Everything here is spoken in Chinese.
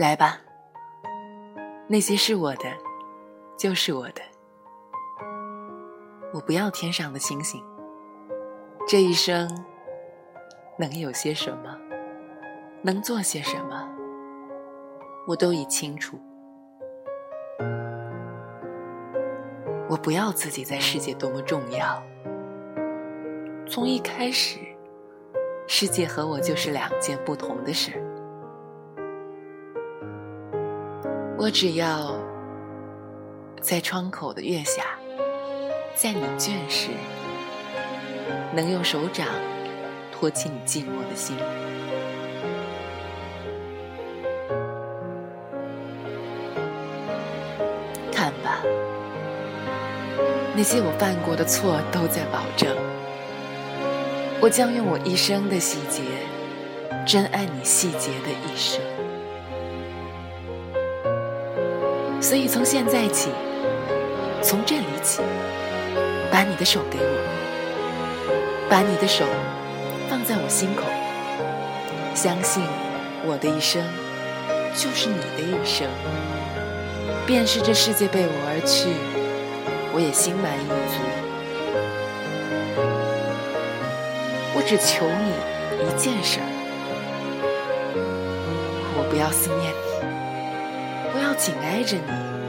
来吧，那些是我的，就是我的。我不要天上的星星，这一生能有些什么，能做些什么，我都已清楚。我不要自己在世界多么重要，从一开始，世界和我就是两件不同的事。我只要在窗口的月下。在你倦时，能用手掌托起你寂寞的心。看吧，那些我犯过的错都在保证，我将用我一生的细节，珍爱你细节的一生。所以从现在起，从这里起。把你的手给我，把你的手放在我心口，相信我的一生就是你的一生。便是这世界被我而去，我也心满意足。我只求你一件事儿，我不要思念你，紧挨着你。